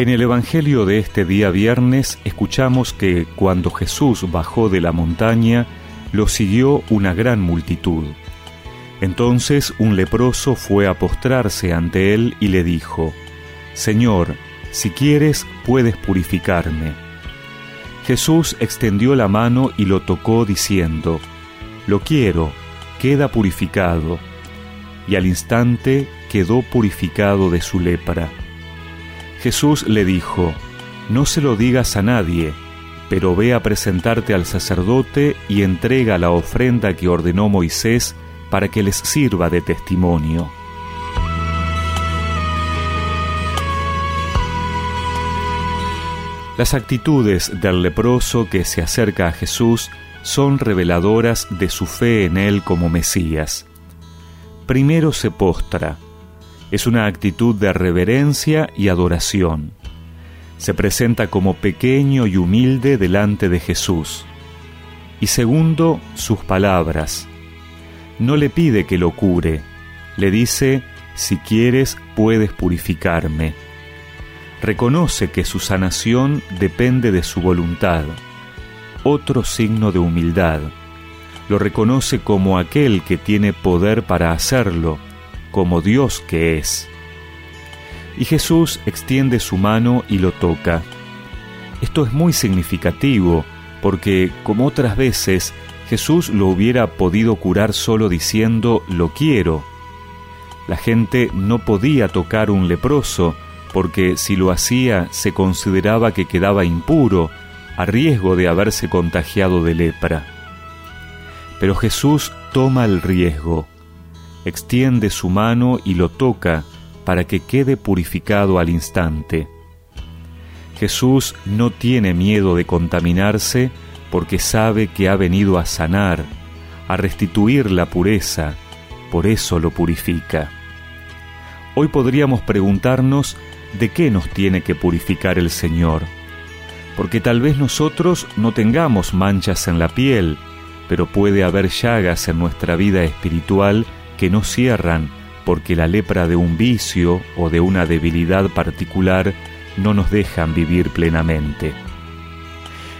En el Evangelio de este día viernes escuchamos que cuando Jesús bajó de la montaña, lo siguió una gran multitud. Entonces un leproso fue a postrarse ante él y le dijo, Señor, si quieres puedes purificarme. Jesús extendió la mano y lo tocó diciendo, Lo quiero, queda purificado. Y al instante quedó purificado de su lepra. Jesús le dijo, No se lo digas a nadie, pero ve a presentarte al sacerdote y entrega la ofrenda que ordenó Moisés para que les sirva de testimonio. Las actitudes del leproso que se acerca a Jesús son reveladoras de su fe en Él como Mesías. Primero se postra, es una actitud de reverencia y adoración. Se presenta como pequeño y humilde delante de Jesús. Y segundo, sus palabras. No le pide que lo cure, le dice, si quieres puedes purificarme. Reconoce que su sanación depende de su voluntad. Otro signo de humildad. Lo reconoce como aquel que tiene poder para hacerlo, como Dios que es. Y Jesús extiende su mano y lo toca. Esto es muy significativo porque, como otras veces, Jesús lo hubiera podido curar solo diciendo lo quiero. La gente no podía tocar un leproso porque si lo hacía se consideraba que quedaba impuro, a riesgo de haberse contagiado de lepra. Pero Jesús toma el riesgo extiende su mano y lo toca para que quede purificado al instante. Jesús no tiene miedo de contaminarse porque sabe que ha venido a sanar, a restituir la pureza, por eso lo purifica. Hoy podríamos preguntarnos de qué nos tiene que purificar el Señor, porque tal vez nosotros no tengamos manchas en la piel, pero puede haber llagas en nuestra vida espiritual que no cierran porque la lepra de un vicio o de una debilidad particular no nos dejan vivir plenamente.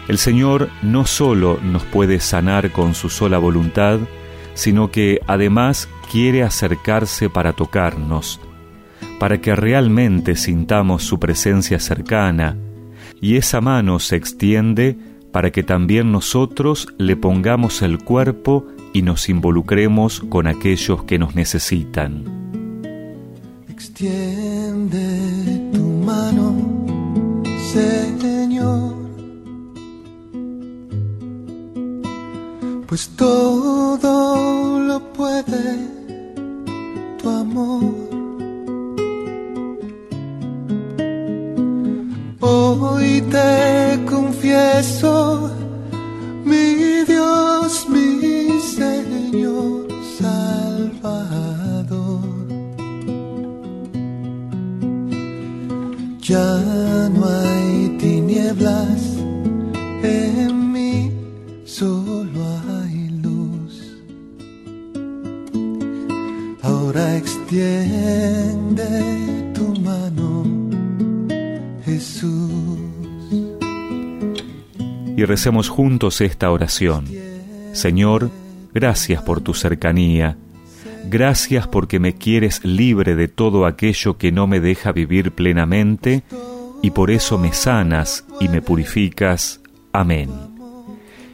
El Señor no solo nos puede sanar con su sola voluntad, sino que además quiere acercarse para tocarnos, para que realmente sintamos su presencia cercana, y esa mano se extiende para que también nosotros le pongamos el cuerpo y nos involucremos con aquellos que nos necesitan. Extiende tu mano, Señor, pues todo lo puede tu amor. Hoy te confieso Ya no hay tinieblas en mí, solo hay luz. Ahora extiende tu mano, Jesús. Y recemos juntos esta oración. Señor, gracias por tu cercanía Gracias porque me quieres libre de todo aquello que no me deja vivir plenamente y por eso me sanas y me purificas. Amén.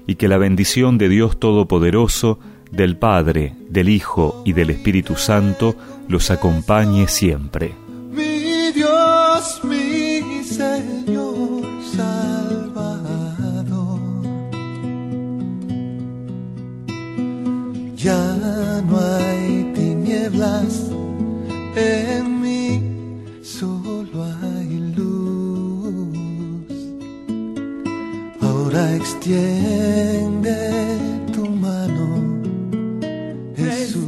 Y que la bendición de Dios Todopoderoso, del Padre, del Hijo y del Espíritu Santo los acompañe siempre. en mí solo hay luz. Ahora extiende tu mano, Jesús.